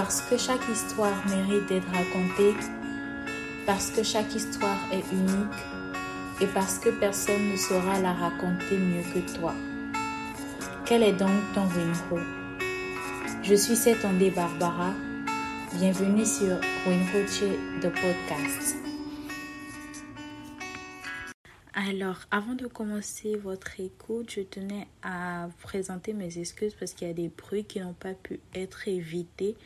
Parce que chaque histoire mérite d'être racontée, parce que chaque histoire est unique et parce que personne ne saura la raconter mieux que toi. Quel est donc ton Winro Je suis Setondé Barbara. Bienvenue sur Winroche de podcast. Alors, avant de commencer votre écoute, je tenais à présenter mes excuses parce qu'il y a des bruits qui n'ont pas pu être évités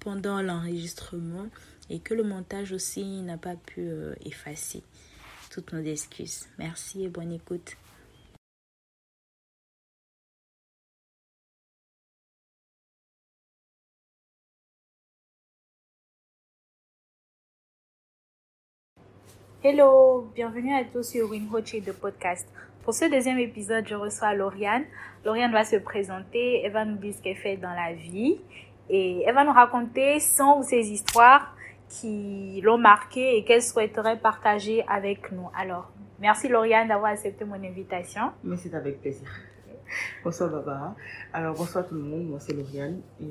pendant l'enregistrement et que le montage aussi n'a pas pu euh, effacer. Toutes nos excuses. Merci et bonne écoute. Hello, bienvenue à tous sur Winhochi de podcast. Pour ce deuxième épisode, je reçois Lauriane. Lauriane va se présenter, elle va nous dire ce qu'elle fait dans la vie et elle va nous raconter son ou ses histoires qui l'ont marquée et qu'elle souhaiterait partager avec nous. Alors, merci Lauriane d'avoir accepté mon invitation. Mais c'est avec plaisir. Bonsoir Baba. Alors bonsoir tout le monde, moi c'est Lauriane, euh,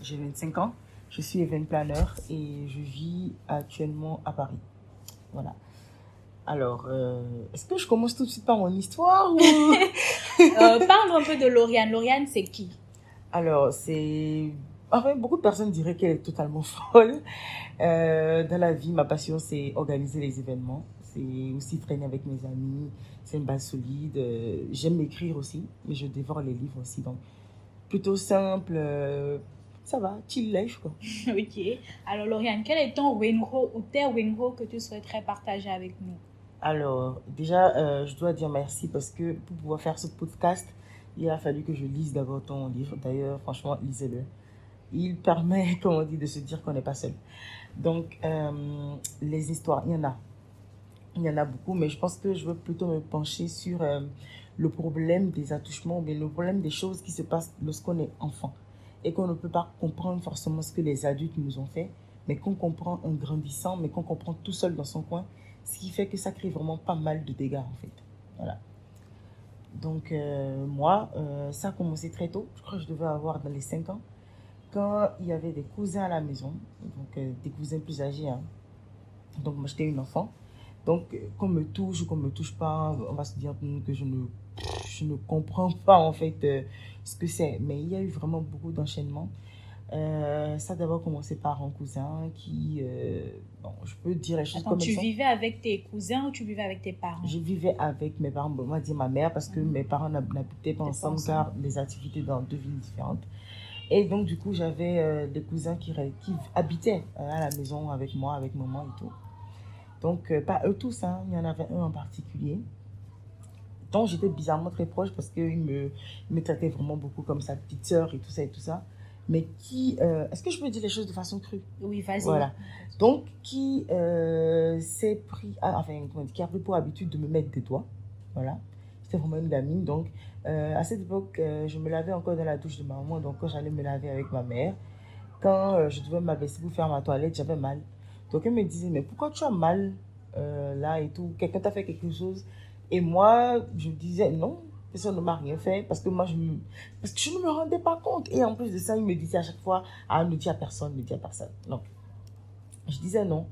j'ai 25 ans, je suis event planner et je vis actuellement à Paris. Voilà. Alors, euh, est-ce que je commence tout de suite par mon histoire ou... Euh, parle un peu de Lauriane. Lauriane, c'est qui? Alors, c'est... Enfin, beaucoup de personnes diraient qu'elle est totalement folle. Euh, dans la vie, ma passion, c'est organiser les événements. C'est aussi traîner avec mes amis. C'est une base solide. Euh, J'aime écrire aussi, mais je dévore les livres aussi. Donc, plutôt simple. euh, ça va, chill life, quoi. Ok. Alors Lauriane, quel est ton Winro ou tes Winro que tu souhaiterais partager avec nous? Alors, déjà, je dois dire merci parce que pour pouvoir faire ce podcast, il a fallu que je lise d'abord ton livre. D'ailleurs, franchement, lisez-le. Il permet, comme on dit, de se dire qu'on n'est pas seul. Donc, euh, les histoires, il y en a. Il y en a beaucoup, mais je pense que je veux plutôt me pencher sur euh, le problème des attouchements, mais le problème des choses qui se passent lorsqu'on est enfant et qu'on ne peut pas comprendre forcément ce que les adultes nous ont fait, mais qu'on comprend en grandissant, mais qu'on comprend tout seul dans son coin, ce qui fait que ça crée vraiment pas mal de dégâts en fait. Voilà. Donc euh, moi, ça a commencé très tôt, je crois que je devais avoir dans les 5 ans, quand il y avait des cousins à la maison, donc euh, des cousins plus âgés. hein. Donc moi j'étais une enfant. Donc euh, qu'on me touche ou qu'on me touche pas, on va se dire que je ne, je ne comprends pas en fait euh, ce que c'est. Mais il y a eu vraiment beaucoup d'enchaînements. Euh, ça d'abord commencé par un cousin qui, euh, bon, je peux dire les choses Attends, comme tu vivais avec tes cousins ou tu vivais avec tes parents? Je vivais avec mes parents, bon, on va dire ma mère, parce que Mhm. mes parents n'hab- n'habitaient pas pas ensemble ensemble. car les activités dans deux villes différentes. Et donc, du coup, j'avais euh, des cousins qui, habitaient euh, à la maison avec moi, avec maman et tout. Donc, euh, pas eux tous, hein, il y en avait un en particulier. dont j'étais bizarrement très proche parce qu'il me, il me traitait vraiment beaucoup comme sa petite sœur et tout ça et tout ça. Mais qui, est-ce que je peux dire les choses de façon crue? Oui, vas-y. Voilà. Donc, qui s'est pris, ah, enfin, comment dire, qui a pris pour habitude de me mettre des doigts. Voilà. C'était vraiment une gamine. Donc, euh, à cette époque, euh, je me lavais encore dans la douche de ma maman. Donc, quand j'allais me laver avec ma mère, quand euh, je devais m'abaisser pour faire ma toilette, j'avais mal. Donc, elle me disait, mais pourquoi tu as mal là et tout? Quelqu'un t'a fait quelque chose? Et moi, je disais, non, personne ne m'a rien fait parce que moi, je, parce que je ne me rendais pas compte. Et en plus de ça, il me disait à chaque fois, ah, ne dis à personne, ne dis à personne. Donc, je disais non.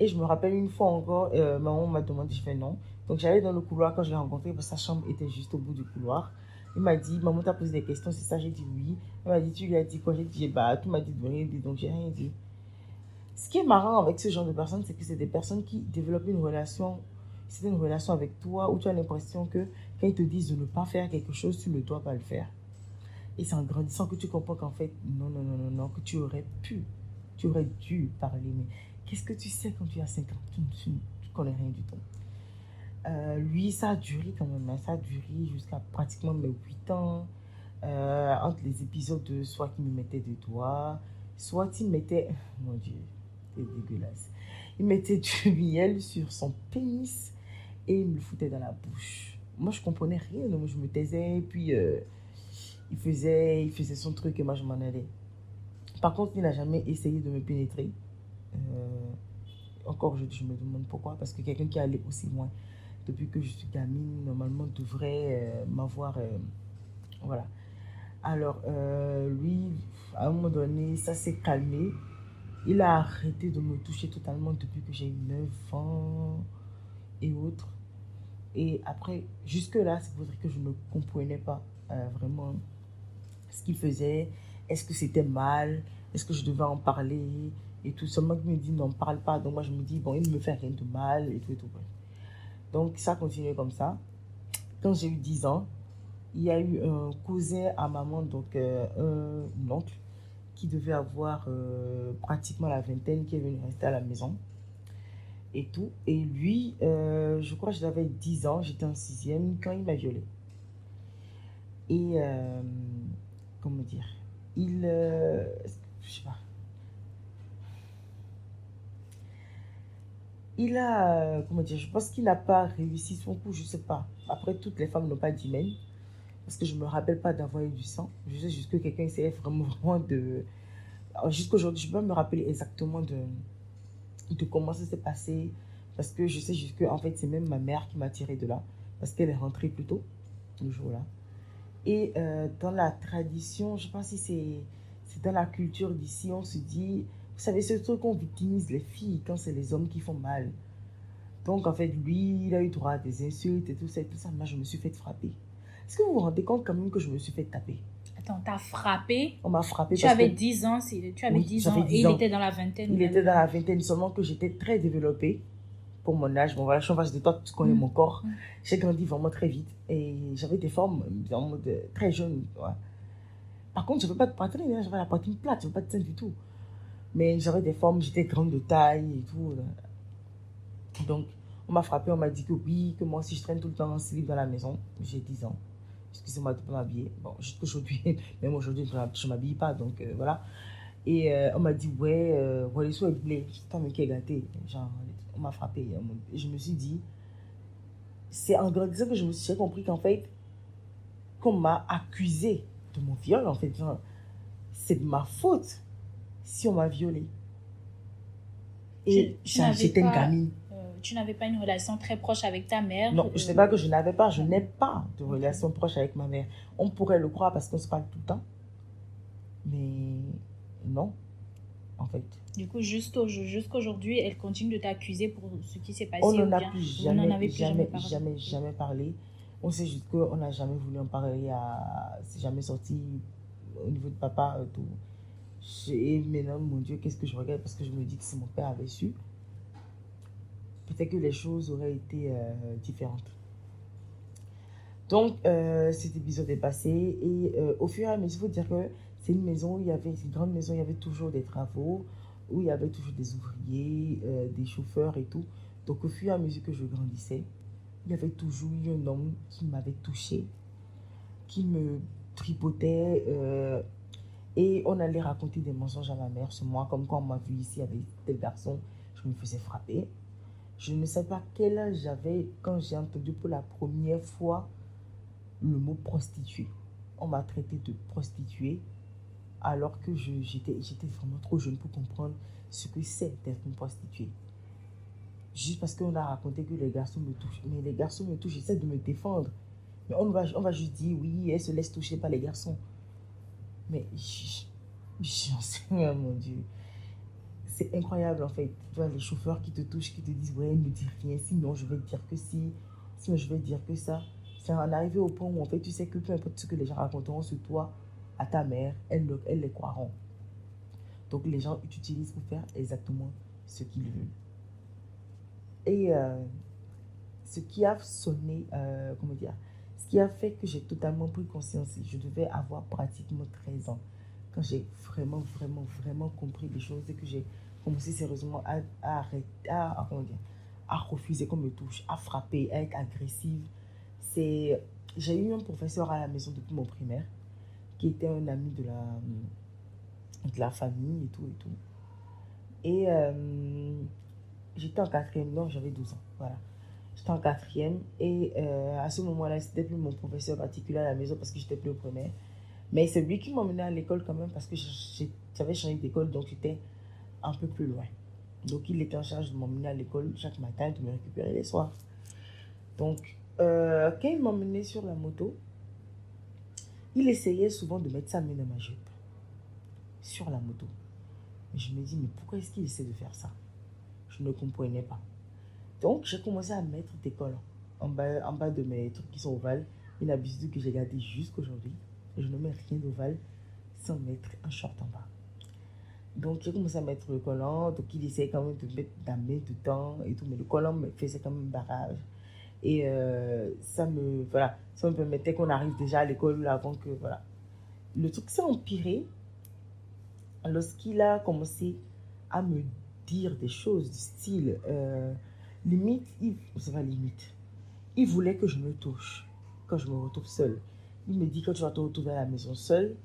Et je me rappelle une fois encore, maman m'a demandé, je fais non. Donc j'allais dans le couloir quand je l'ai rencontré, parce sa chambre était juste au bout du couloir. Il m'a dit, maman t'a posé des questions, c'est ça, j'ai dit oui. Il m'a dit, tu lui as dit quoi? J'ai dit, bah, tu m'as dit de rien donc j'ai rien dit. Ce qui est marrant avec ce genre de personnes, c'est que c'est des personnes qui développent une relation, c'est une relation avec toi où tu as l'impression que quand ils te disent de ne pas faire quelque chose, tu ne dois pas le faire. Et c'est en grandissant que tu comprends qu'en fait, non, non, non, non, non, que tu aurais pu, tu aurais dû parler, mais Qu'est-ce que tu sais quand tu as 5 ans Tu tu connais rien du tout. Euh, lui, ça a duré quand même. hein. Ça a duré jusqu'à pratiquement mes 8 ans. Euh, entre les épisodes de soit qu'il me mettait des doigts, soit il mettait. Mon Dieu, c'est dégueulasse. Il mettait du miel sur son pénis et il me le foutait dans la bouche. Moi, je comprenais rien. Donc, je me taisais. Puis, euh, il, faisait, il faisait son truc et moi, je m'en allais. Par contre, il n'a jamais essayé de me pénétrer. Encore, je, me demande pourquoi. Parce que quelqu'un qui allé aussi loin depuis que je suis gamine, normalement, devrait euh, m'avoir. euh, voilà. Alors, euh, lui, à un moment donné, ça s'est calmé. Il a arrêté de me toucher totalement depuis que j'ai eu 9 ans et autres. Et après, jusque-là, c'est pour dire que je ne comprenais pas vraiment ce qu'il faisait. Est-ce que c'était mal? Est-ce que je devais en parler? Et tout. Seulement qu'il me dit, n'en parle pas. Donc moi, je me dis, bon, il ne me fait rien de mal et tout et tout. Donc ça a continué comme ça. Quand j'ai eu 10 ans, il y a eu un cousin à maman, donc euh, un oncle, qui devait avoir euh, pratiquement la vingtaine, qui est venu rester à la maison et tout. Et lui, euh, je crois que j'avais 10 ans, j'étais en sixième quand il m'a violée. Et, comment dire, il, je sais pas. Il a, comment dire, je pense qu'il n'a pas réussi son coup, je sais pas. Après, toutes les femmes n'ont pas d'hymen. Parce que je me rappelle pas d'avoir eu du sang. Je sais juste que quelqu'un essayait vraiment, vraiment de. Jusqu'aujourd'hui, je peux pas me rappeler exactement de, comment ça s'est passé. Parce que je sais juste que, en fait, c'est même ma mère qui m'a tiré de là. Parce qu'elle est rentrée plus tôt, le jour-là. Et euh, dans la tradition, je pense que c'est dans la culture d'ici, on se dit, vous savez, ce truc qu'on victimise les filles quand c'est les hommes qui font mal. Donc, en fait, lui, il a eu droit à des insultes et tout ça et tout ça. Moi, je me suis fait frapper. Est-ce que vous vous rendez compte quand même que je me suis fait taper? Attends, t'as frappé? On m'a frappé. Tu avais 10 ans, tu avais 10 ans et il était dans la vingtaine. Il était dans la vingtaine, seulement que j'étais très développée pour mon âge. Bon, voilà, je suis en face de toi, tu connais mm. mon corps. Mm. J'ai grandi vraiment très vite et j'avais des formes en mode très jeune. Par contre, je ne veux pas de poitrine, hein, j'avais la poitrine plate, je ne veux pas de sein du tout. Mais j'avais des formes, j'étais grande de taille et tout. Donc, on m'a frappé, on m'a dit que oui, que moi aussi je traîne tout le temps en slip dans la maison. J'ai 10 ans. Excusez-moi de ne pas m'habiller. Bon, jusqu'aujourd'hui, même aujourd'hui, je ne m'habille pas, donc euh, voilà. Et euh, on m'a dit, ouais, euh, voilà, soit blé. J'étais un qui est gâté. Genre, on m'a frappé. Et je me suis dit, c'est en grandissant que je me suis compris qu'en fait, qu'on m'a accusé de mon viol, en fait, c'est de ma faute si on m'a violée. Et j'étais une gamine tu n'avais pas une relation très proche avec ta mère Non, je ne sais pas que je n'avais pas, je n'ai pas de relation proche avec ma mère. On pourrait le croire parce qu'on se parle tout le temps. Mais non, en fait. Du coup, jusqu'aujourd'hui, elle continue de t'accuser pour ce qui s'est passé. On n'en a plus jamais, jamais, jamais, jamais, parlé. On sait juste qu'on n'a jamais voulu en parler. À... C'est jamais sorti au niveau de papa. Euh, tout. Et maintenant, mon Dieu, qu'est-ce que je regarde? Parce que je me dis que si mon père avait su, peut-être que les choses auraient été euh, différentes. Donc, euh, cet épisode est passé et euh, au fur et à mesure, il faut dire que c'est une maison où il y avait, une grande maison, il y avait toujours des travaux, où il y avait toujours des ouvriers, des chauffeurs et tout. Donc, au fur et à mesure que je grandissais, il y avait toujours eu un homme qui m'avait touché, qui me tripotait et on allait raconter des mensonges à ma mère sur moi, comme quand on m'a vu ici avec tel garçon, je me faisais frapper. Je ne sais pas quel âge j'avais quand j'ai entendu pour la première fois le mot prostituée. On m'a traité de prostituée alors que j'étais vraiment trop jeune pour comprendre ce que c'est d'être une prostituée. Juste parce qu'on a raconté que les garçons me touchent. Mais les garçons me touchent, j'essaie de me défendre. Mais on va, on va juste dire, oui, elle se laisse toucher par les garçons. Mais j'en sais rien, mon Dieu c'est incroyable en fait. Tu vois, les chauffeurs qui te touchent, qui te disent Ouais, ne dis rien, sinon je vais dire que si, sinon je vais dire que ça. C'est en arrivé au point où en fait tu sais que peu importe ce que les gens raconteront sur toi à ta mère, elles, elles les croiront. Donc les gens t'utilisent pour faire exactement ce qu'ils veulent. Et euh, ce qui a sonné, euh, comment dire, ce qui a fait que j'ai totalement pris conscience, je devais avoir pratiquement 13 ans, quand j'ai vraiment, vraiment, vraiment compris les choses et que j'ai commencé sérieusement à, à, à refuser qu'on me touche, à frapper, à être agressive. C'est, j'ai eu un professeur à la maison depuis mon primaire qui était un ami de la, de la famille et tout et tout. Et euh, j'étais en quatrième, non, j'avais 12 ans, voilà. J'étais en quatrième et euh, à ce moment-là, c'était plus mon professeur particulier à la maison parce que j'étais plus au primaire. Mais c'est lui qui m'emmenait à l'école quand même parce que j'avais changé d'école, donc j'étais un peu plus loin. Donc, il était en charge de m'emmener à l'école chaque matin et de me récupérer les soirs. Donc, euh, quand il m'emmenait sur la moto, il essayait souvent de mettre sa main dans ma jupe. sur la moto. Je me dis, mais pourquoi est-ce qu'il essaie de faire ça? Je ne comprenais pas. Donc, j'ai commencé à mettre des collants en bas, en bas de mes trucs qui sont ovales. Une habitude que j'ai gardée jusqu'aujourd'hui. Je ne mets rien d'ovale sans mettre un short en bas. Donc, j'ai commencé à mettre le collant. Donc, il essayait quand même de mettre la main dedans et tout. Mais le collant me faisait quand même barrage. Et euh, ça me voilà, ça me permettait qu'on arrive déjà à l'école avant que voilà. Le truc s'est empiré lorsqu'il a commencé à me dire des choses du style euh, limite, il, ça va limite. Il voulait que je me touche quand je me retrouve seule. Il me dit quand tu vas te retrouver à la maison seule,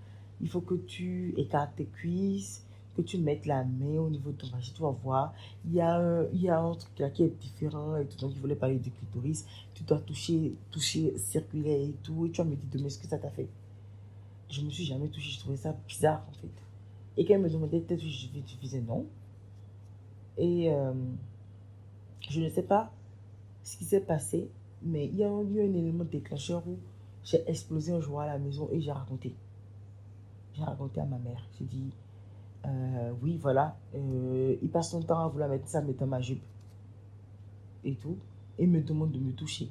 il faut que tu écartes tes cuisses, que tu mettes la main au niveau de ton vagin, tu vas voir, il y a un, il y a un truc qui est différent et tout. Donc, il voulait parler du clitoris. Tu dois toucher, toucher, circuler et tout. Et tu vas me dire demain ce que ça t'a fait? Je me suis jamais touchée, je trouvais ça bizarre en fait. Et quand elle me demandait peut-être si je disais non. Et euh, je ne sais pas ce qui s'est passé, mais il y a eu un élément déclencheur où j'ai explosé un jour à la maison et j'ai raconté. J'ai raconté à ma mère. J'ai dit, euh, oui, voilà, euh, il passe son temps à vouloir mettre ça, mettre ma jupe et tout, et me demande de me toucher.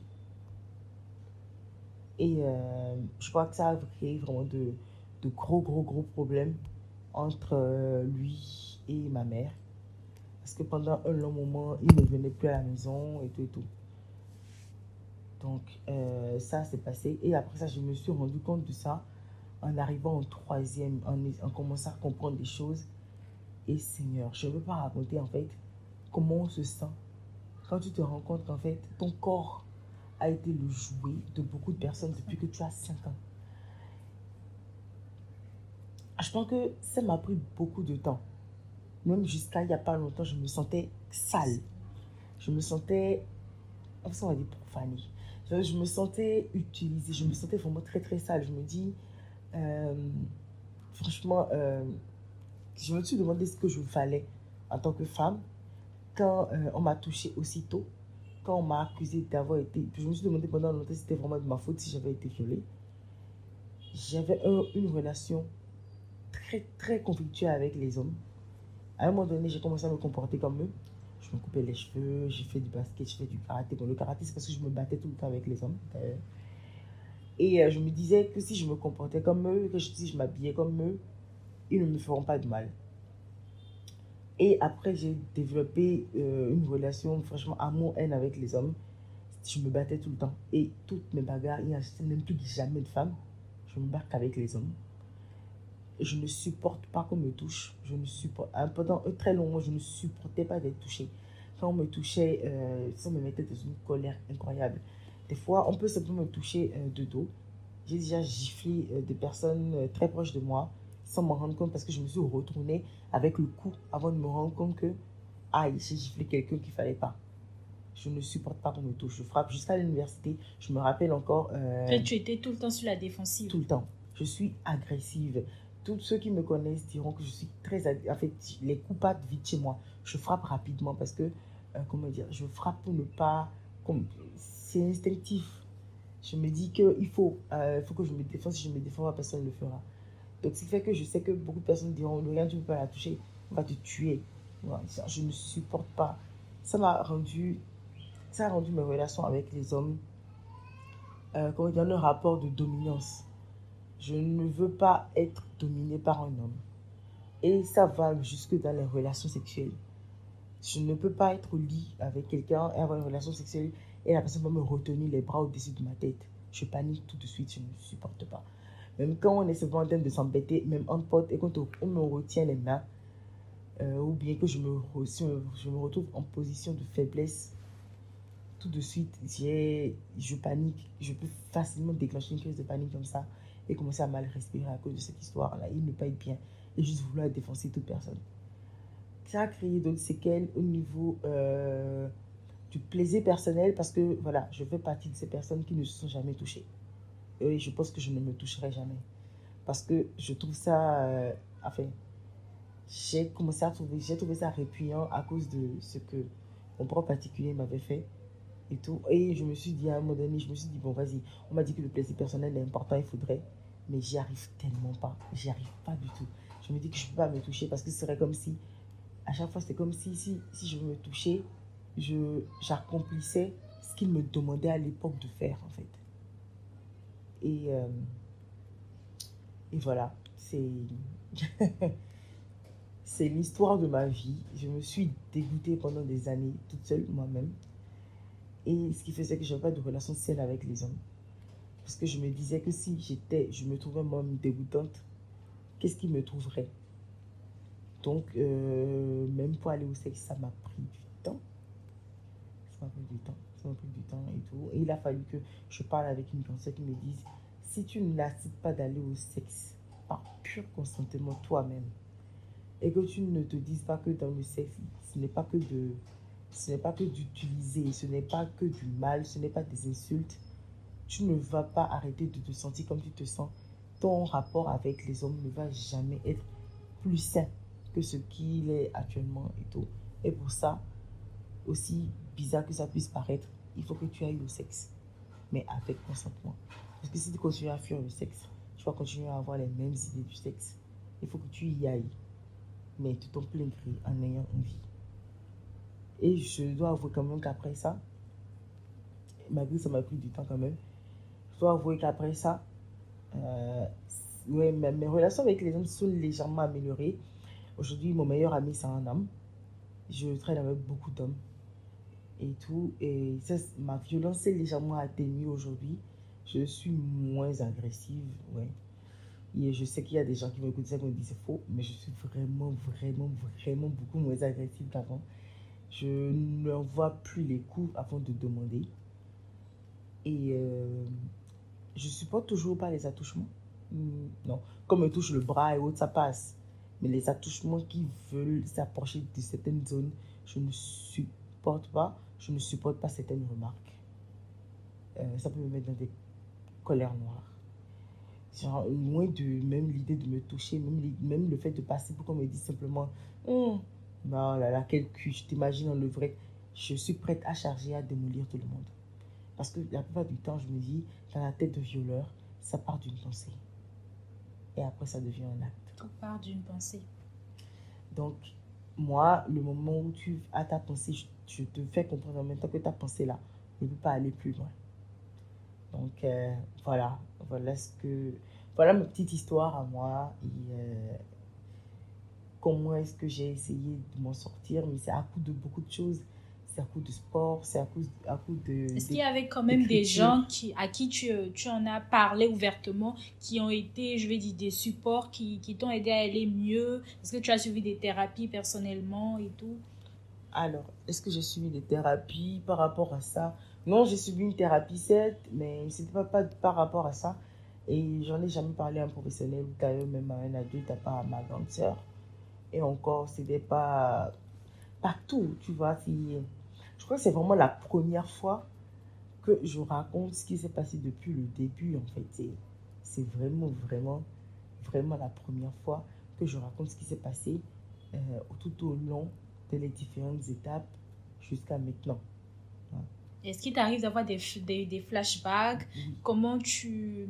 Et euh, je crois que ça a créé vraiment de gros, gros, gros problèmes entre lui et ma mère. Parce que pendant un long moment, il ne venait plus à la maison et tout et tout. Donc, ça s'est passé. Et après ça, je me suis rendu compte de ça en arrivant en troisième, en, en commençant à comprendre des choses. Et Seigneur, je ne veux pas raconter en fait comment on se sent quand tu te rends compte qu'en fait ton corps a été le jouet de beaucoup de personnes depuis que tu as 5 ans. Je pense que ça m'a pris beaucoup de temps. Même jusqu'à il n'y a pas longtemps, je me sentais sale. Je me sentais, on va dire profanée. Je, me sentais utilisée. Je me sentais vraiment très très sale. Je me dis, euh, franchement, euh, je me suis demandé ce que je fallait en tant que femme quand euh, on m'a touché aussitôt, quand on m'a accusé d'avoir été. Je me suis demandé pendant longtemps si c'était vraiment de ma faute si j'avais été violée. J'avais une relation très, très conflictuelle avec les hommes. À un moment donné, j'ai commencé à me comporter comme eux. Je me coupais les cheveux, j'ai fait du basket, j'ai fait du karaté. Bon, le karaté, c'est parce que je me battais tout le temps avec les hommes. Et euh, je me disais que si je me comportais comme eux, que si je m'habillais comme eux, ils ne me feront pas de mal. Et après, j'ai développé euh, une relation, franchement, amour-haine avec les hommes. Je me battais tout le temps. Et toutes mes bagarres, il n'y a même plus jamais de femmes. Je me bats qu'avec les hommes. Je ne supporte pas qu'on me touche. Je ne supporte, hein, pendant un très long moment, je ne supportais pas d'être touchée. Quand on me touchait, euh, ça me mettait dans une colère incroyable. Des fois, on peut simplement me toucher euh, de dos. J'ai déjà giflé euh, des personnes euh, très proches de moi sans m'en rendre compte parce que je me suis retournée avec le cou avant de me rendre compte que, aïe, j'ai giflé quelqu'un qu'il ne fallait pas. Je ne supporte pas qu'on me touche. Je frappe jusqu'à l'université. Je me rappelle encore. tu étais tout le temps sur la défensive. Tout le temps. Je suis agressive. Tous ceux qui me connaissent diront que je suis très. Fait, les coups partent vite chez moi. Je frappe rapidement parce que, comment dire, je frappe pour ne pas c'est instinctif. Je me dis qu'il faut, euh, faut que je me défende. Si je me défends, personne ne le fera. Donc, ce qui fait que je sais que beaucoup de personnes diront Regarde, tu ne peux pas la toucher, on va te tuer. je ne supporte pas. Ça m'a rendu, ça a rendu mes relations avec les hommes, euh, dans le rapport de dominance. Je ne veux pas être dominé par un homme. Et ça va jusque dans les relations sexuelles. Je ne peux pas être au lit avec quelqu'un et avoir une relation sexuelle et la personne va me retenir les bras au-dessus de ma tête. Je panique tout de suite, je ne supporte pas. Même quand on est souvent en train de s'embêter, même en pote, et quand on me retient les mains, euh, ou bien que je me, je me retrouve en position de faiblesse, tout de suite, je panique. Je peux facilement déclencher une crise de panique comme ça et commencer à mal respirer à cause de cette histoire-là. Il ne pas être bien et juste vouloir défoncer toute personne. Ça a créé d'autres séquelles au niveau euh, du plaisir personnel parce que voilà, je fais partie de ces personnes qui ne se sont jamais touchées. Et je pense que je ne me toucherai jamais. Parce que je trouve ça. Euh, enfin, j'ai commencé à trouver, j'ai trouvé ça répugnant à cause de ce que mon propre particulier m'avait fait et tout. Et je me suis dit à un moment donné, je me suis dit, bon, vas-y, on m'a dit que le plaisir personnel est important, il faudrait. Mais j'y arrive tellement pas. J'y arrive pas du tout. je me dis que je ne peux pas me toucher parce que ce serait comme si, à chaque fois, c'était comme si, si, si je me touchais, j'accomplissais ce qu'il me demandait à l'époque de faire, en fait. Et, euh, et voilà, c'est, c'est l'histoire de ma vie. Je me suis dégoûtée pendant des années, toute seule, moi-même. Et ce qui faisait que je n'avais pas de relation saine avec les hommes. Parce que je me disais que si j'étais, je me trouvais moi-même dégoûtante, qu'est-ce qui me trouverait? Donc, euh, même pour aller au sexe, ça m'a pris du temps. Ça m'a pris du temps. Ça m'a pris du temps et tout. Et il a fallu que je parle avec une personne qui me dise si tu n'acceptes pas d'aller au sexe par pur consentement toi-même, et que tu ne te dises pas que dans le sexe, ce n'est pas que de ce n'est pas que d'utiliser, ce n'est pas que du mal, ce n'est pas des insultes, tu ne vas pas arrêter de te sentir comme tu te sens. Ton rapport avec les hommes ne va jamais être plus sain que ce qu'il est actuellement et tout. Et pour ça, aussi bizarre que ça puisse paraître, il faut que tu ailles au sexe, mais avec consentement. Parce que si tu continues à fuir le sexe, tu vas continuer à avoir les mêmes idées du sexe. Il faut que tu y ailles, mais de ton plein gré, en ayant envie. Et je dois avouer quand même qu'après ça, malgré ça m'a pris du temps quand même, je dois avouer qu'après ça, euh, mes, relations avec les hommes sont légèrement améliorées. Aujourd'hui, mon meilleur ami, c'est un homme. Je traîne avec beaucoup d'hommes et tout. Et ça, ma violence est légèrement atténuée aujourd'hui. Je suis moins agressive, ouais. Et je sais qu'il y a des gens qui m'écoutent ça et me disent c'est faux, mais je suis vraiment, vraiment, vraiment beaucoup moins agressive qu'avant. Je ne vois plus les coups avant de demander. Et euh, je supporte toujours pas les attouchements. Hmm, non, comme me touche le bras et autres, ça passe. Mais les attouchements qui veulent s'approcher de certaines zones, je ne supporte pas. Je ne supporte pas certaines remarques. Euh, ça peut me mettre dans des colères noires. Genre, loin de même l'idée de me toucher, même, même le fait de passer pour qu'on me dise simplement oh là là, quel cul, je t'imagine en le vrai. Je suis prête à charger, à démolir tout le monde. Parce que la plupart du temps, je me dis, dans la tête de violeur, ça part d'une pensée. Et après, ça devient un acte. Tout part d'une pensée. Donc, moi, le moment où tu as ta pensée, je, te fais comprendre en même temps que ta pensée là ne peut pas aller plus loin. Donc, euh, voilà. Voilà ce que. Voilà ma petite histoire à moi. Et. Euh, comment est-ce que j'ai essayé de m'en sortir, mais c'est à coup de beaucoup de choses c'est à coup de sport, c'est à coup, à coup de... Est-ce qu'il y avait quand même des gens qui, à qui tu, tu en as parlé ouvertement, qui ont été, je vais dire, des supports, qui, qui t'ont aidé à aller mieux? Est-ce que tu as suivi des thérapies personnellement et tout? Alors, est-ce que j'ai suivi des thérapies par rapport à ça? Non, j'ai suivi une thérapie, certes, mais ce n'était pas, pas par rapport à ça. Et j'en ai jamais parlé à un professionnel d'ailleurs même à un adulte, à part à ma grande sœur. Et encore, c'était pas partout, tu vois. Si, je crois que c'est vraiment la première fois que je raconte ce qui s'est passé depuis le début, en fait. C'est vraiment, vraiment, vraiment la première fois que je raconte ce qui s'est passé euh, tout au long de les différentes étapes jusqu'à maintenant. Est-ce qu'il t'arrive d'avoir des, des, des, flashbacks? Comment tu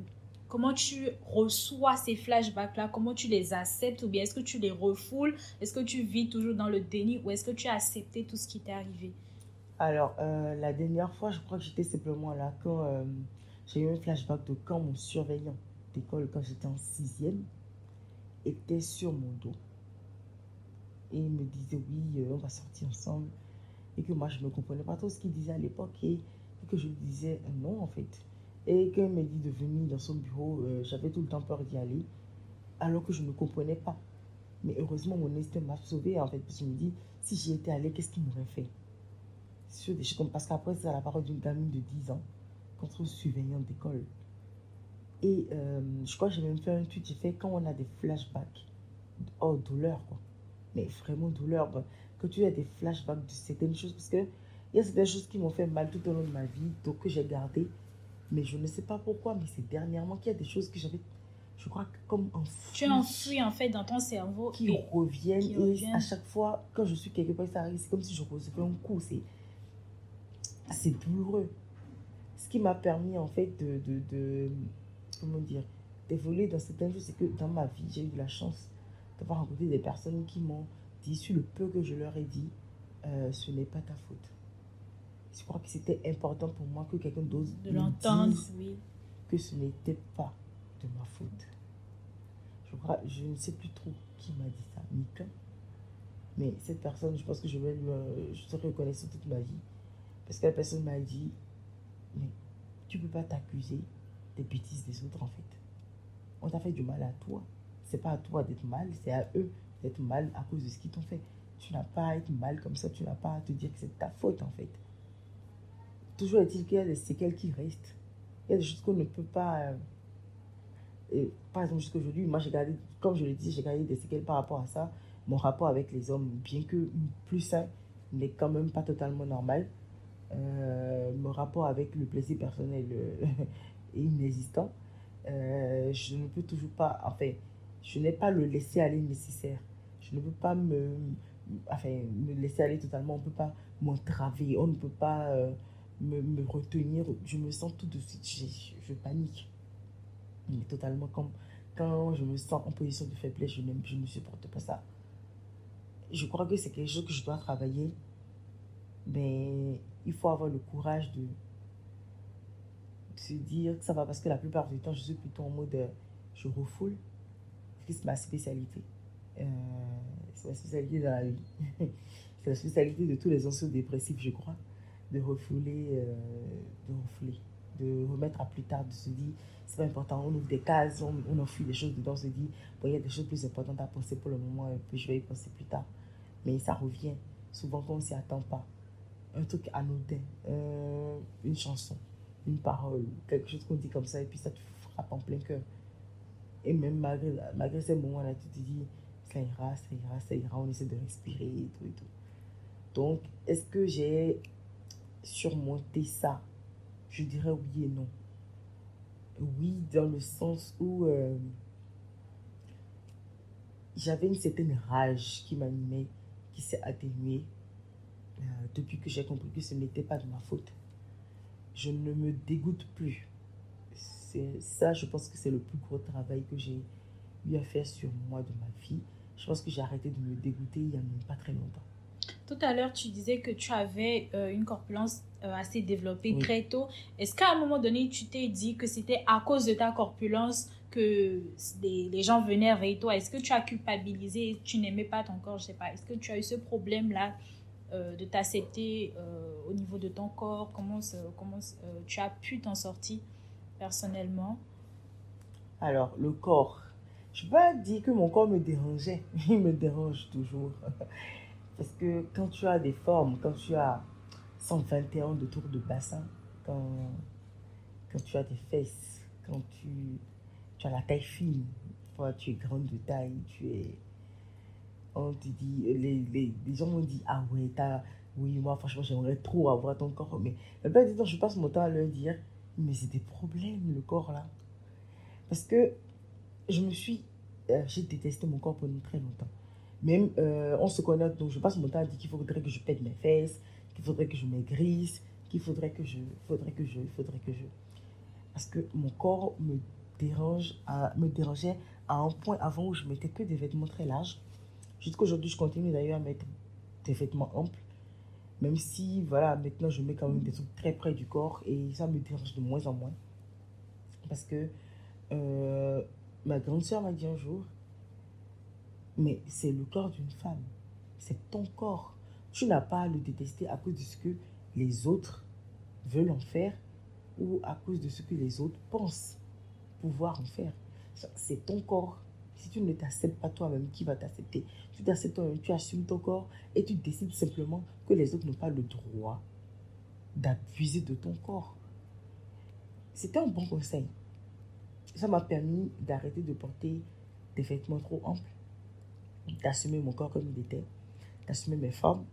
comment tu reçois ces flashbacks-là, comment tu les acceptes? Ou bien est-ce que tu les refoules, est-ce que tu vis toujours dans le déni? Ou est-ce que tu as accepté tout ce qui t'est arrivé? Alors, euh, la dernière fois, je crois que j'étais simplement là quand euh, j'ai eu un flashback de quand mon surveillant d'école, quand j'étais en sixième, était sur mon dos. Et il me disait, oui, euh, on va sortir ensemble. Et que moi, je ne comprenais pas trop ce qu'il disait à l'époque et, que je lui disais, non, en fait et quand il m'a dit de venir dans son bureau, j'avais tout le temps peur d'y aller, alors que je ne comprenais pas. Mais heureusement, mon instinct m'a sauvé, en fait, parce que je me dis, si j'y étais allé, qu'est-ce qu'il m'aurait fait? Sur des choses comme, Parce qu'après, c'est la parole d'une gamine de 10 ans contre un surveillant d'école. Et euh, je crois que j'ai même fait un tweet, j'ai fait quand on a des flashbacks, oh, douleur, quoi. Mais vraiment douleur, que tu as des flashbacks de certaines choses, parce que il y a certaines choses qui m'ont fait mal tout au long de ma vie, donc que j'ai gardé mais je ne sais pas pourquoi, mais c'est dernièrement qu'il y a des choses que j'avais, je crois, comme enfouies. Tu enfouis en fait dans ton cerveau. Qui reviennent. et à chaque fois, quand je suis quelque part, ça arrive, c'est comme si je recevais un coup. C'est, c'est douloureux. Ce qui m'a permis en fait de, de, de comment dire, d'évoluer dans certaines choses, c'est que dans ma vie, j'ai eu la chance d'avoir rencontré des personnes qui m'ont dit, sur le peu que je leur ai dit, euh, ce n'est pas ta faute. Je crois que c'était important pour moi que quelqu'un d'autre de l'entendre, oui. que ce n'était pas de ma faute. Je, crois, je ne sais plus trop qui m'a dit ça, ni quand. Mais cette personne, je pense que je vais lui, je serai reconnaissant toute ma vie. Parce que la personne m'a dit, mais tu ne peux pas t'accuser des bêtises des autres en fait. On t'a fait du mal à toi. C'est pas à toi d'être mal, c'est à eux d'être mal à cause de ce qu'ils t'ont fait. Tu n'as pas à être mal comme ça, tu n'as pas à te dire que c'est ta faute en fait. Toujours est-il qu'il y a des séquelles qui restent. Il y a des choses qu'on ne peut pas. Euh, par exemple, jusqu'à aujourd'hui, moi j'ai gardé, comme je l'ai dit, j'ai gardé des séquelles par rapport à ça. Mon rapport avec les hommes, bien que plus sain, n'est quand même pas totalement normal. Euh, mon rapport avec le plaisir personnel euh, est inexistant. Euh, je ne peux toujours pas, enfin, je n'ai pas le laisser aller nécessaire. Je ne peux pas me, enfin, me laisser aller totalement. On ne peut pas m'entraver. On ne peut pas me, me, retenir. Je me sens tout de suite, je, panique. Mais totalement comme quand je me sens en position de faiblesse, je, je ne supporte pas ça. Je crois que c'est quelque chose que je dois travailler. Mais il faut avoir le courage de, se dire que ça va parce que la plupart du temps, je suis plutôt en mode euh, je refoule. C'est ma spécialité. Euh, c'est ma spécialité dans la vie. c'est la spécialité de tous les anciens dépressifs, je crois. De refouler, euh, de refouler, de remettre à plus tard, de se dire c'est pas important, on ouvre des cases, on, on enfuit des choses dedans, on se dit il y a des choses plus importantes à penser pour le moment, et puis je vais y penser plus tard. Mais ça revient souvent quand on s'y attend pas un truc anodin, euh, une chanson, une parole, quelque chose qu'on dit comme ça, et puis ça te frappe en plein cœur. Et même malgré, malgré ces moments-là, tu te dis, ça ira, ça ira, ça ira, on essaie de respirer et tout et tout. Donc, est-ce que j'ai surmonté ça? Je dirais oui et non. Oui, dans le sens où euh, j'avais une certaine rage qui m'animait, qui s'est atténuée euh, depuis que j'ai compris que ce n'était pas de ma faute. Je ne me dégoûte plus. C'est ça, je pense que c'est le plus gros travail que j'ai eu à faire sur moi de ma vie. Je pense que j'ai arrêté de me dégoûter il n'y a même pas très longtemps. Tout à l'heure, tu disais que tu avais euh, une corpulence euh, assez développée très tôt. Est-ce qu'à un moment donné, tu t'es dit que c'était à cause de ta corpulence que les, gens venaient vers toi? Est-ce que tu as culpabilisé? Tu n'aimais pas ton corps? Je sais pas. Est-ce que tu as eu ce problème-là euh, de t'accepter euh, au niveau de ton corps Comment, comment euh, tu as pu t'en sortir personnellement? Alors, le corps. Je ne pas dire que mon corps me dérangeait. Il me dérange toujours. Parce que quand tu as des formes, quand tu as 121 de tour de bassin, quand, quand tu as des fesses, quand tu, tu as la taille fine, tu es grande de taille, tu es on te dit, les, les, les gens m'ont dit, ah ouais, oui, moi franchement j'aimerais trop avoir ton corps. Mais la plupart du je passe mon temps à leur dire, mais c'est des problèmes le corps là. Parce que je me suis, euh, j'ai détesté mon corps pendant très longtemps. Même euh, on se connaît, donc je passe mon temps à dire qu'il faudrait que je pète mes fesses, qu'il faudrait que je maigrisse, qu'il faudrait que je, faudrait que je, faudrait que je. Parce que mon corps me dérange, à, me dérangeait à un point avant où je mettais que des vêtements très larges Jusqu'aujourd'hui, je continue d'ailleurs à mettre des vêtements amples. Même si, voilà, maintenant, je mets quand même des trucs très près du corps et ça me dérange de moins en moins. Parce que euh, ma grande soeur m'a dit un jour, mais c'est le corps d'une femme. C'est ton corps. Tu n'as pas à le détester à cause de ce que les autres veulent en faire ou à cause de ce que les autres pensent pouvoir en faire. C'est ton corps. Si tu ne t'acceptes pas toi-même, qui va t'accepter? Tu t'acceptes toi-même, tu assumes ton corps et tu décides simplement que les autres n'ont pas le droit d'abuser de ton corps. C'était un bon conseil. Ça m'a permis d'arrêter de porter des vêtements trop amples, d'assumer mon corps comme il était, d'assumer mes formes.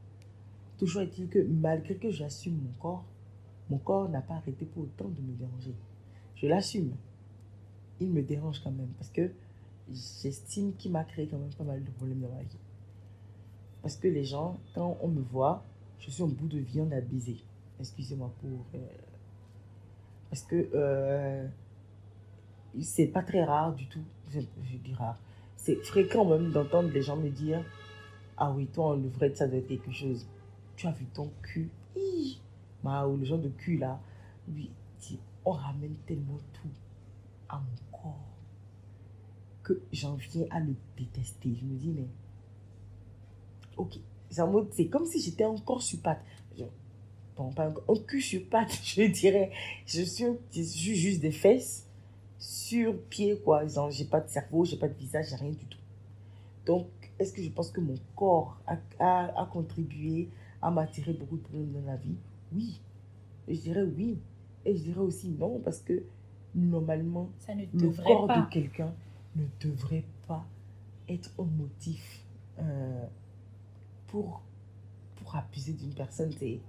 Toujours est-il que malgré que j'assume mon corps, mon corps n'a pas arrêté pour autant de me déranger. Je l'assume. Il me dérange quand même parce que j'estime qu'il m'a créé quand même pas mal de problèmes dans ma vie. Parce que les gens, quand on me voit, je suis en bout de viande à baiser. Excusez-moi pour. Euh, parce que euh, c'est pas très rare du tout. Je, dis rare. c'est fréquent même d'entendre les gens me dire Ah oui, toi, on devrait ça doit être quelque chose. Tu as vu ton cul Ma, ou le genre de cul là. Oui, on ramène tellement tout à mon que j'en viens à le détester. Je me dis, mais ok, c'est comme si j'étais encore sur patte. bon, pas un, cul sur patte, je dirais. Je suis, je suis juste des fesses sur pied, quoi. J'ai pas de cerveau, j'ai pas de visage, j'ai rien du tout. Donc, est-ce que je pense que mon corps a, a, contribué à m'attirer beaucoup de problèmes dans la vie? Oui. je dirais oui. Et je dirais aussi non, parce que normalement, le corps de quelqu'un ne devrait pas être un motif euh, pour, pour abuser d'une personne. C'est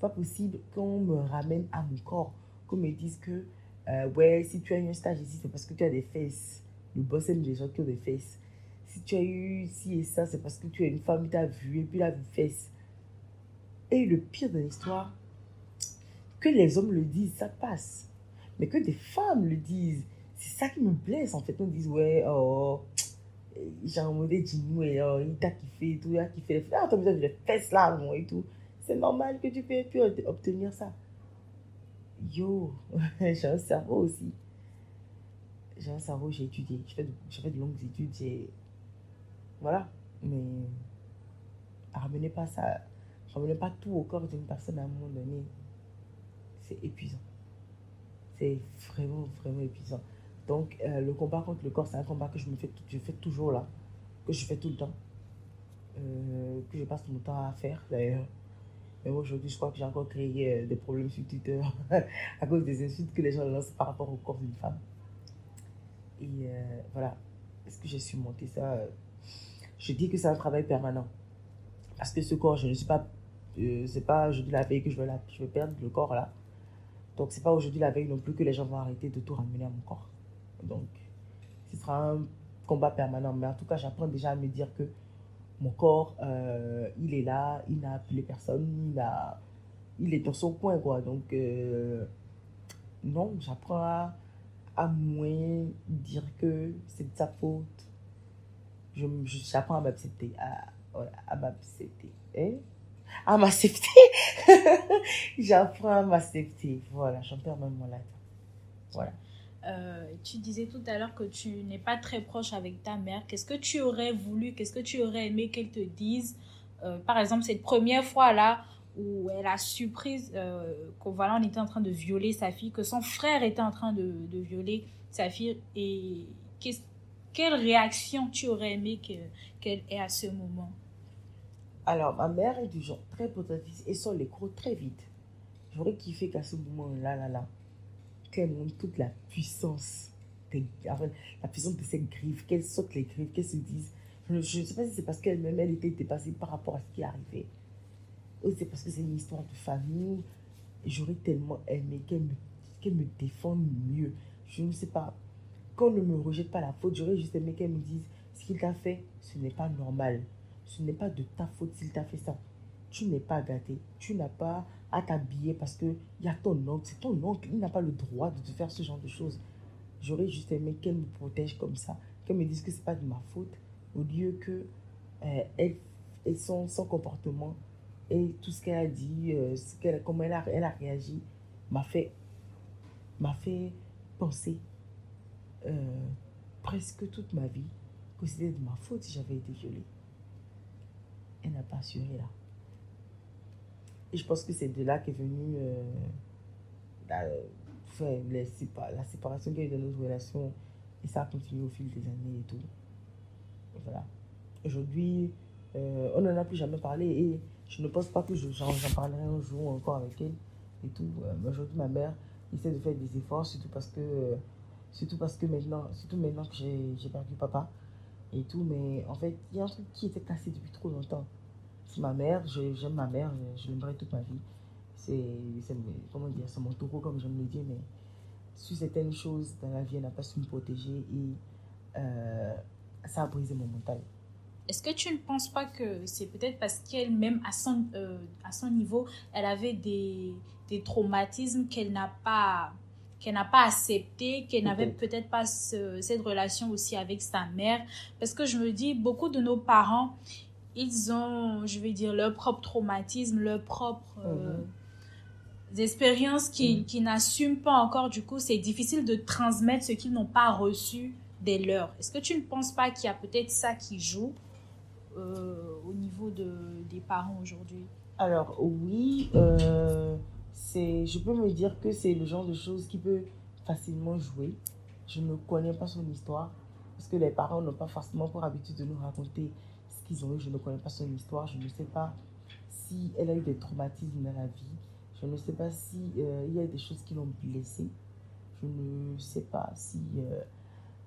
pas possible qu'on me ramène à mon corps, qu'on me dise que euh, ouais, si tu as eu un stage ici, c'est parce que tu as des fesses. Le boss aime les gens qui ont des fesses. Si tu as eu ci et ça, c'est parce que tu es une femme, tu as vu et puis la fesses. Et le pire de l'histoire, que les hommes le disent, ça passe. Mais que des femmes le disent, c'est ça qui me blesse en fait. On dit, ouais, oh, j'ai un modèle et oh, il t'a kiffé et tout, il a kiffé les. Ah, t'as besoin de fesses là, et tout. C'est normal que tu puisses obtenir ça yo, j'ai un cerveau aussi. J'ai un cerveau, j'ai étudié. J'ai fait, fait, de longues études. J'ai... Voilà. Mais ramenez pas ça. Ramenez pas tout au corps d'une personne à un moment donné. C'est épuisant. C'est vraiment, vraiment épuisant. Donc, euh, le combat contre le corps, c'est un combat que je me fais, je fais toujours là. Que je fais tout le temps. Euh, que je passe mon temps à faire d'ailleurs. Mais aujourd'hui, je crois que j'ai encore créé euh, des problèmes sur Twitter à cause des insultes que les gens lancent par rapport au corps d'une femme. Et voilà. Est-ce que j'ai surmonté ça? Je dis que c'est un travail permanent. Parce que ce corps, je ne suis pas. Euh, c'est pas aujourd'hui la veille que je la, je vais perdre le corps là. Donc, c'est pas aujourd'hui la veille non plus que les gens vont arrêter de tout ramener à mon corps. Donc, ce sera un combat permanent. Mais en tout cas, j'apprends déjà à me dire que mon corps, euh, il est là, il n'a appelé personne, il, a, il est dans son coin, quoi. Donc, euh, non, j'apprends à, moins dire que c'est de sa faute. J'apprends à m'accepter, à, à m'accepter. Hein? À m'accepter? j'apprends à m'accepter. Voilà, j'en perds même mon latin. Voilà. Euh, tu disais tout à l'heure que tu n'es pas très proche avec ta mère. Qu'est-ce que tu aurais voulu, qu'est-ce que tu aurais aimé qu'elle te dise? Euh, Par exemple, cette première fois-là où elle a surprise euh, qu'on on était en train de violer sa fille, que son frère était en train de, de violer sa fille. Et quelle réaction tu aurais aimé qu'elle ait à ce moment? Alors, ma mère est du genre très protectrice et sort les crocs très vite. J'aurais kiffé qu'à ce moment-là, là, là, toute la puissance, la puissance de ses griffes, qu'elle saute les griffes, qu'elle se dise. Je ne sais pas si c'est parce qu'elle-même, elle était dépassée par rapport à ce qui est arrivé. Ou c'est parce que c'est une histoire de famille. J'aurais tellement aimé qu'elle me, me défende mieux. Je ne sais pas. Qu'on ne me rejette pas la faute, j'aurais juste aimé qu'elle me dise ce qu'il t'a fait, ce n'est pas normal. Ce n'est pas de ta faute s'il t'a fait ça. Tu n'es pas gâté. Tu n'as pas à t'habiller parce qu'il y a ton oncle. C'est ton oncle. Il n'a pas le droit de te faire ce genre de choses. J'aurais juste aimé qu'elle me protège comme ça. Qu'elle me dise que ce n'est pas de ma faute. Au lieu que euh, elle, son, comportement et tout ce qu'elle a dit, euh, comment elle a, réagi, m'a fait, fait penser euh, presque toute ma vie que c'était de ma faute si j'avais été violée. Elle n'a pas assuré là. Et je pense que c'est de là qu'est venue euh, la, la séparation qu'il y a eu dans notre relation. Et ça a continué au fil des années et tout. voilà. Aujourd'hui, euh, on n'en a plus jamais parlé et je ne pense pas que j'en parlerai un jour encore avec elle et tout. Euh, aujourd'hui, ma mère essaie de faire des efforts, surtout parce que, surtout parce que maintenant, surtout maintenant que j'ai perdu papa et tout. Mais en fait, il y a un truc qui était cassé depuis trop longtemps ma mère, j'aime ma mère, je, l'aimerai toute ma vie. C'est, comment dire, c'est mon taureau, comme j'aime le dire, mais sur certaines choses dans la vie, elle n'a pas su me protéger et euh, ça a brisé mon mental. Est-ce que tu ne penses pas que c'est peut-être parce qu'elle-même, à, son, euh, à son niveau, elle avait des, des traumatismes qu'elle n'a pas qu'elle n'a pas accepté, qu'elle n'avait peut-être pas cette relation aussi avec sa mère? Parce que je me dis, beaucoup de nos parents, ils ont, je vais dire, leur propre traumatisme, leur propre... Euh, mhm. expériences qu'ils qui n'assument pas encore. Du coup, c'est difficile de transmettre ce qu'ils n'ont pas reçu des leurs. Est-ce que tu ne penses pas qu'il y a peut-être ça qui joue euh, au niveau de, des parents aujourd'hui? Alors oui, euh, c'est, je peux me dire que c'est le genre de choses qui peut facilement jouer. Je ne connais pas son histoire parce que les parents n'ont pas forcément pour habitude de nous raconter qu'ils ont eu. Je ne connais pas son histoire. Je ne sais pas si elle a eu des traumatismes dans la vie. Je ne sais pas si euh, il y a des choses qui l'ont blessée. Je ne sais pas si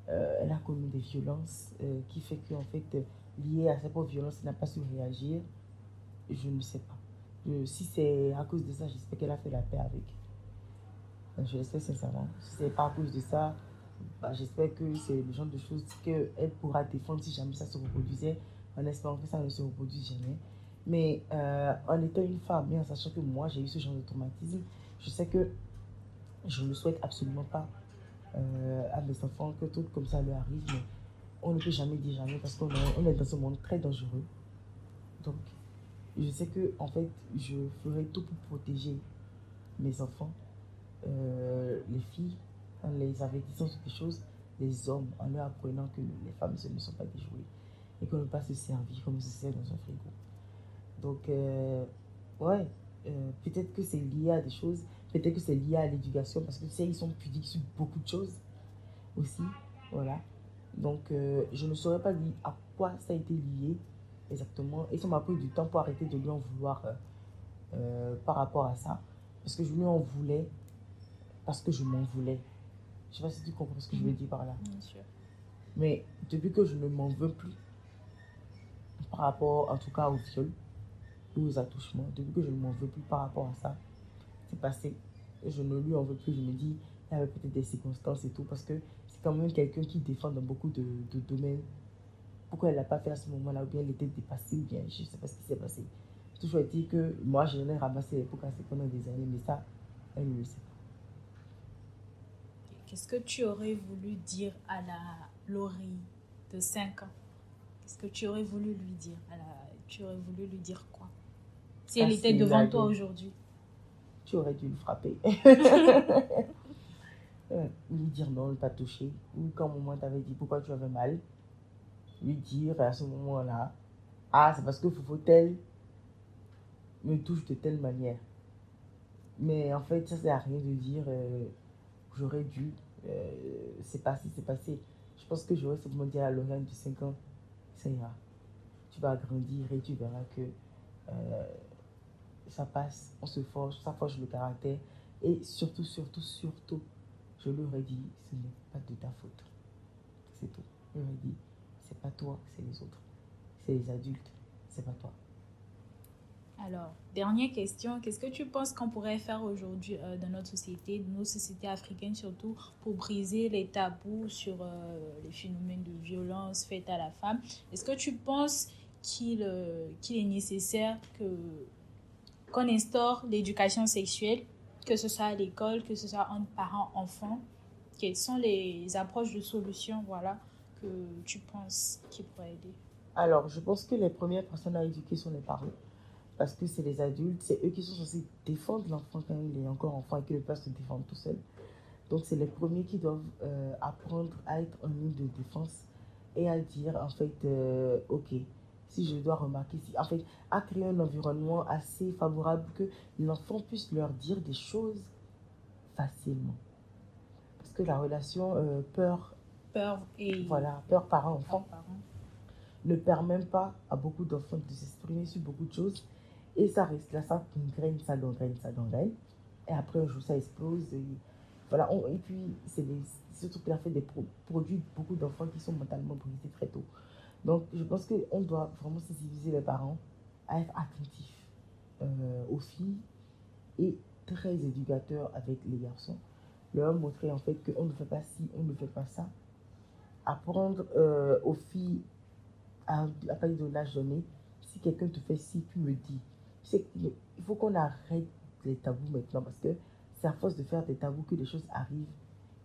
euh, elle a connu des violences euh, qui fait qu'en fait, lié à cette violences, elle n'a pas su réagir. Je ne sais pas. si c'est à cause de ça, j'espère qu'elle a fait la paix avec. Je l'espère sincèrement. Si c'est pas à cause de ça, bah, j'espère que c'est le genre de choses qu'elle pourra défendre si jamais ça se reproduisait, en espérant que ça ne se reproduise jamais. Mais euh, en étant une femme et en sachant que moi j'ai eu ce genre de traumatisme, je sais que je ne souhaite absolument pas euh, à mes enfants que tout comme ça leur arrive, mais on ne peut jamais dire jamais parce qu'on on est dans ce monde très dangereux. Donc, je sais que en fait, je ferai tout pour protéger mes enfants, euh, les filles, en les avertissant sur des choses, les hommes, en leur apprenant que les femmes ce ne sont pas des jouets et qu'on ne peut pas se servir comme se sert dans un frigo. Donc, euh, ouais, peut-être que c'est lié à des choses Peut-être que c'est lié à l'éducation parce que tu sais, ils sont pudiques sur beaucoup de choses aussi. Voilà. Donc, euh, je ne saurais pas dire à quoi ça a été lié exactement. Et ça m'a pris du temps pour arrêter de lui en vouloir euh, euh, par rapport à ça. Parce que je lui en voulais parce que je m'en voulais. Je ne sais pas si tu comprends ce que je veux dire par là. Bien sûr. Mais depuis que je ne m'en veux plus, par rapport en tout cas au viol ou aux attouchements, depuis que je ne m'en veux plus par rapport à ça, c'est passé. Je ne lui en veux plus. Je me dis, il y avait peut-être des circonstances et tout, parce que c'est quand même quelqu'un qui défend dans beaucoup de, domaines. Pourquoi elle n'a pas fait à ce moment-là, ou bien elle était dépassée, ou bien je ne sais pas ce qui s'est passé. Toujours dit que moi, je l'ai ramassé pour casser pendant des années, mais ça, elle ne le sait pas. Qu'est-ce que tu aurais voulu dire à la Laurie de 5 ans? Qu'est-ce que tu aurais voulu lui dire à la... Tu aurais voulu lui dire quoi? Si elle était devant toi aujourd'hui tu aurais dû le frapper. lui dire non, ne pas toucher. Ou quand au moment t'avais dit pourquoi tu avais mal, lui dire à ce moment-là, ah, c'est parce que tel me touche de telle manière. Mais en fait, ça sert à rien de dire euh, j'aurais dû, euh, c'est passé, c'est passé. Je pense que j'aurais simplement dit à Lorraine de 5 ans, ça ira. Tu vas grandir et tu verras que euh, ça passe, on se forge, ça forge le caractère. Et surtout, surtout, surtout, je leur ai dit, ce n'est pas de ta faute. C'est tout. Je leur ai dit, c'est pas toi, c'est les autres. C'est les adultes, c'est pas toi. Alors, dernière question, qu'est-ce que tu penses qu'on pourrait faire aujourd'hui euh, dans notre société, dans nos sociétés africaines surtout, pour briser les tabous sur euh, les phénomènes de violence faites à la femme? Est-ce que tu penses qu'il euh, est nécessaire qu'on instaure l'éducation sexuelle, que ce soit à l'école, que ce soit entre parents-enfants Quelles sont les approches de solutions voilà, que tu penses qui pourraient aider? Alors, je pense que les premières personnes à éduquer sont les parents. Parce que c'est les adultes, c'est eux qui sont censés défendre l'enfant quand il est encore enfant et qu'il ne peut pas se défendre tout seul. Donc, c'est les premiers qui doivent euh, apprendre à être en ligne de défense et à dire, en fait, euh, OK, si je dois remarquer, si, en fait, à créer un environnement assez favorable que l'enfant puisse leur dire des choses facilement. Parce que la relation euh, peur, peur et voilà, peur parent-enfant ne permet pas à beaucoup d'enfants de s'exprimer sur beaucoup de choses. Et ça reste là, ça gangrène, ça gangrène, ça gangrène. Et après, un jour, ça explose. Et, voilà, et puis, c'est surtout qu'il a fait des produits beaucoup d'enfants qui sont mentalement brisés très tôt. Donc, je pense qu'on doit vraiment sensibiliser les parents à être attentifs euh, aux filles et très éducateurs avec les garçons. Leur montrer en fait qu'on ne fait pas ci, on ne fait pas ça. Apprendre euh, aux filles à, à partir de l'âge donné, si quelqu'un te fait ci, tu me dis. Il faut qu'on arrête les tabous maintenant parce que c'est à force de faire des tabous que les choses arrivent.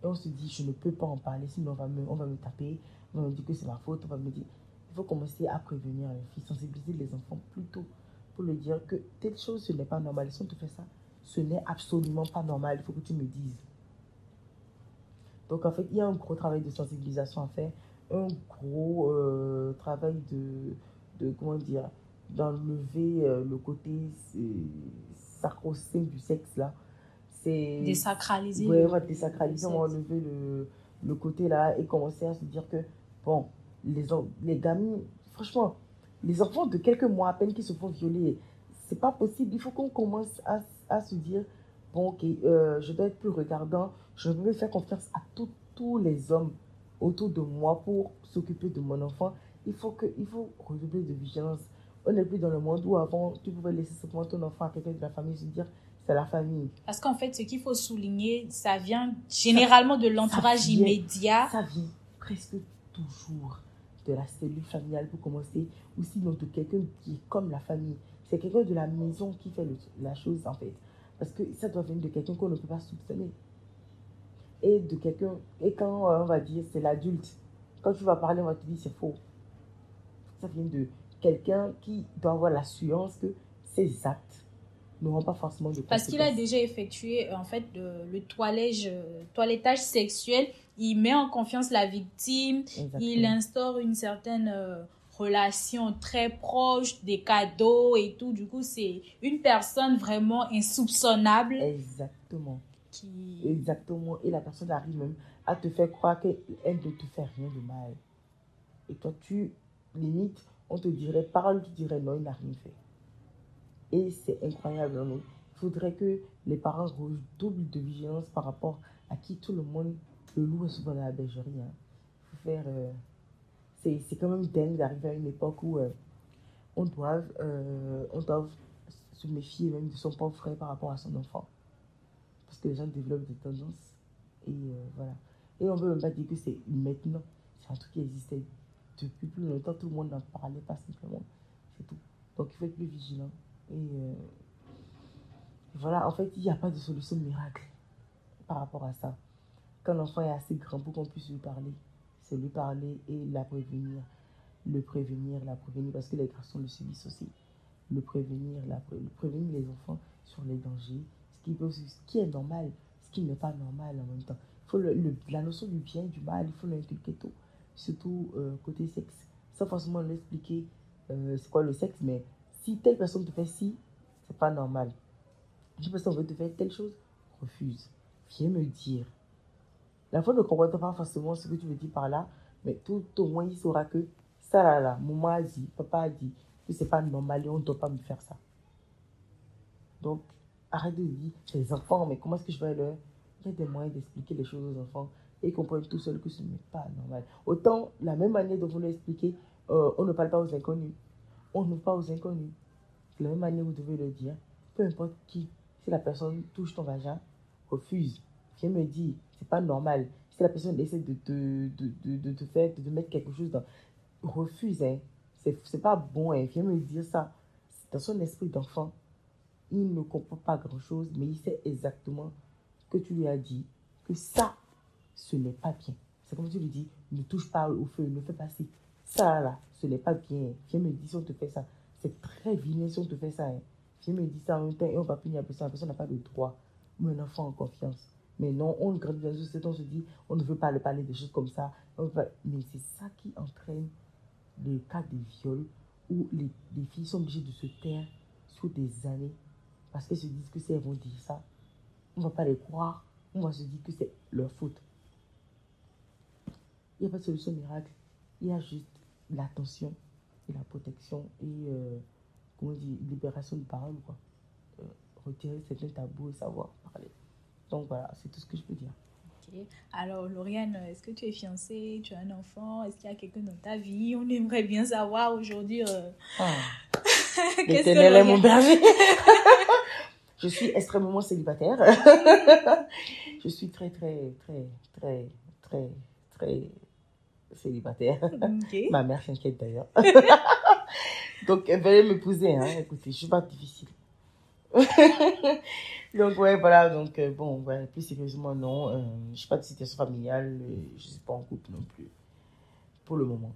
Et on se dit, je ne peux pas en parler, sinon on va me, on va me taper, on va me dire que c'est ma faute, on va me dire. Il faut commencer à prévenir les filles, sensibiliser les enfants plus tôt pour leur dire que telle chose, ce n'est pas normal. Si on te fait ça, ce n'est absolument pas normal. Il faut que tu me dises. Donc, en fait, il y a un gros travail de sensibilisation à faire, un gros euh, travail de, de, comment dire, d'enlever euh, le côté sacro-saint du sexe, là. C'est... Désacraliser. Oui, on va désacraliser, on va enlever le, le côté là et commencer à se dire que, bon, les, les gamins, franchement, les enfants de quelques mois à peine qui se font violer, c'est pas possible. Il faut qu'on commence à, à, se dire, bon, ok, euh, je dois être plus regardant, je veux faire confiance à tous les hommes autour de moi pour s'occuper de mon enfant. Il faut, que, il faut redoubler de vigilance. On n'est plus dans le monde où avant, tu pouvais laisser simplement ton enfant à quelqu'un de la famille se dire, c'est la famille. Parce qu'en fait, ce qu'il faut souligner, ça vient généralement de l'entourage immédiat. Ça vient presque toujours de la cellule familiale pour commencer, ou sinon de quelqu'un qui est comme la famille. C'est quelqu'un de la maison qui fait la chose en fait. Parce que ça doit venir de quelqu'un qu'on ne peut pas soupçonner. Et de quelqu'un, et quand euh, on va dire c'est l'adulte, quand tu vas parler, on va te dire c'est faux. Ça vient de quelqu'un qui doit avoir l'assurance que ses actes n'auront pas forcément de Parce qu'il a déjà effectué en fait le, le toilage, euh, toilettage sexuel il met en confiance la victime, il instaure une certaine euh, relation très proche, des cadeaux et tout. Du coup, c'est une personne vraiment insoupçonnable. Exactement. Qui... Exactement. Et la personne arrive même à te faire croire qu'elle ne te fait rien de mal. Et toi, tu, limite, on te dirait, parle, tu dirais non, il n'a rien fait. Et c'est incroyable. Hein, il faudrait que les parents redoublent de vigilance par rapport à qui tout le monde le loup est souvent dans la bergerie. Hein. Faire. Euh, c'est quand même dingue d'arriver à une époque où euh, on, doit, euh, on doit se méfier même de son propre frère par rapport à son enfant. Parce que les gens développent des tendances. Et voilà. Et on ne peut même pas dire que c'est maintenant. C'est un truc qui existait depuis plus longtemps. Tout le monde n'en parlait pas simplement. C'est tout. Donc il faut être plus vigilant. Et voilà, en fait, il n'y a pas de solution miracle par rapport à ça. Quand l'enfant est assez grand pour qu'on puisse lui parler, c'est lui parler et la prévenir. Le prévenir, la prévenir, parce que les garçons le subissent aussi. Le prévenir, la prévenir les enfants sur les dangers, ce qui, est normal, ce qui n'est pas normal en même temps. Il faut le, la notion du bien, du mal, il faut l'inculquer tout, surtout euh, côté sexe, sans forcément l'expliquer euh, c'est quoi le sexe, mais si telle personne te fait ci, c'est pas normal. Une personne veut te faire telle chose, refuse. Viens me dire. L'enfant ne comprend pas forcément ce que tu veux dire par là, mais tout au moins il saura que ça là là, maman a dit, papa a dit que c'est pas normal et on ne doit pas me faire ça. Donc, arrête de dire, les enfants, mais comment est-ce que je vais leur. Il y a des moyens d'expliquer les choses aux enfants et comprennent tout seuls que ce n'est pas normal. Autant, la même manière dont vous l'expliquez, euh, on ne parle pas aux inconnus. On ne parle pas aux inconnus. De la même manière, vous devez le dire. Peu importe qui, si la personne touche ton vagin, refuse. Viens me dire, pas normal. Si la personne essaie de te, de, de, de, faire, de mettre quelque chose dans. Refuse, hein. C'est pas bon, hein. Viens me dire ça. Dans son esprit d'enfant, il ne comprend pas grand-chose, mais il sait exactement que tu lui as dit que ça, ce n'est pas bien. C'est comme tu lui dis, ne touche pas au feu, ne fais pas ci. Ça, là, ce n'est pas bien. Viens me dire si on te fait ça. C'est très vilain si on te fait ça. Hein. Viens me dire ça en même temps et on va punir la personne. La personne n'a pas le droit. Mais un enfant en confiance. Mais non, on grandit dans une société, on se dit, on ne veut pas le parler des choses comme ça. Mais c'est ça qui entraîne les cas de viol où les, les, filles sont obligées de se taire sur des années parce qu'elles se disent que si elles vont dire ça, on ne va pas les croire. On va se dire que c'est leur faute. Il n'y a pas de solution miracle. Il y a juste l'attention et la protection et, euh, comment on dit, libération de parole, quoi. Euh, retirer certains tabous et savoir parler. Donc voilà, c'est tout ce que je peux dire. Alors, Lauriane, est-ce que tu es fiancée? Tu as un enfant? Est-ce qu'il y a quelqu'un dans ta vie? On aimerait bien savoir aujourd'hui. Euh... Ah. L'éternel est mon berger. je suis extrêmement célibataire. je suis très, très, très, très, très, très célibataire. Ma mère s'inquiète d'ailleurs. Donc, elle va m'épouser. Hein. Écoutez, je suis pas difficile. donc, ouais, voilà. Donc, euh, bon, ouais, plus sérieusement, non. Euh, je suis pas de situation familiale. euh, je suis pas en couple non plus. Pour le moment.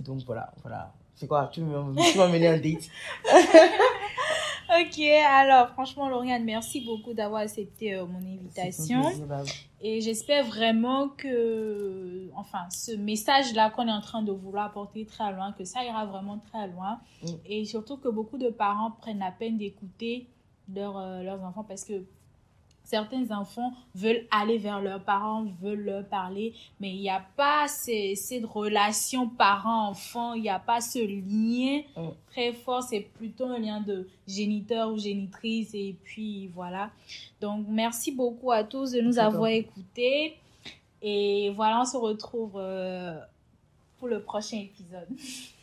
Donc, voilà, voilà. C'est quoi? Tu m'as mené un date? Ok, alors franchement, Lauriane, merci beaucoup d'avoir accepté euh, mon invitation. bah, Et j'espère vraiment que, enfin, ce message-là qu'on est en train de vouloir porter très loin, que ça ira vraiment très loin. Mm. Et surtout que beaucoup de parents prennent la peine d'écouter euh, leurs enfants parce que certains enfants veulent aller vers leurs parents, veulent leur parler, mais il n'y a pas ces, cette relation parent-enfant, il n'y a pas ce lien Mm. très fort, c'est plutôt un lien de géniteur ou génitrice, et puis voilà. Donc, merci beaucoup à tous de nous avoir écoutés, et voilà, on se retrouve euh, pour le prochain épisode.